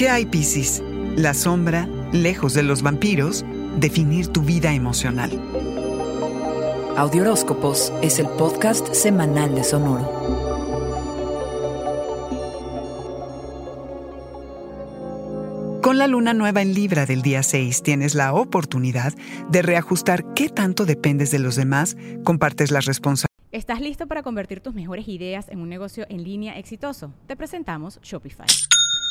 ¿Qué hay, Piscis? La sombra, lejos de los vampiros, definir tu vida emocional. Audioróscopos es el podcast semanal de Sonoro. Con la luna nueva en Libra del día 6 tienes la oportunidad de reajustar qué tanto dependes de los demás, compartes las responsabilidades. ¿Estás listo para convertir tus mejores ideas en un negocio en línea exitoso? Te presentamos Shopify.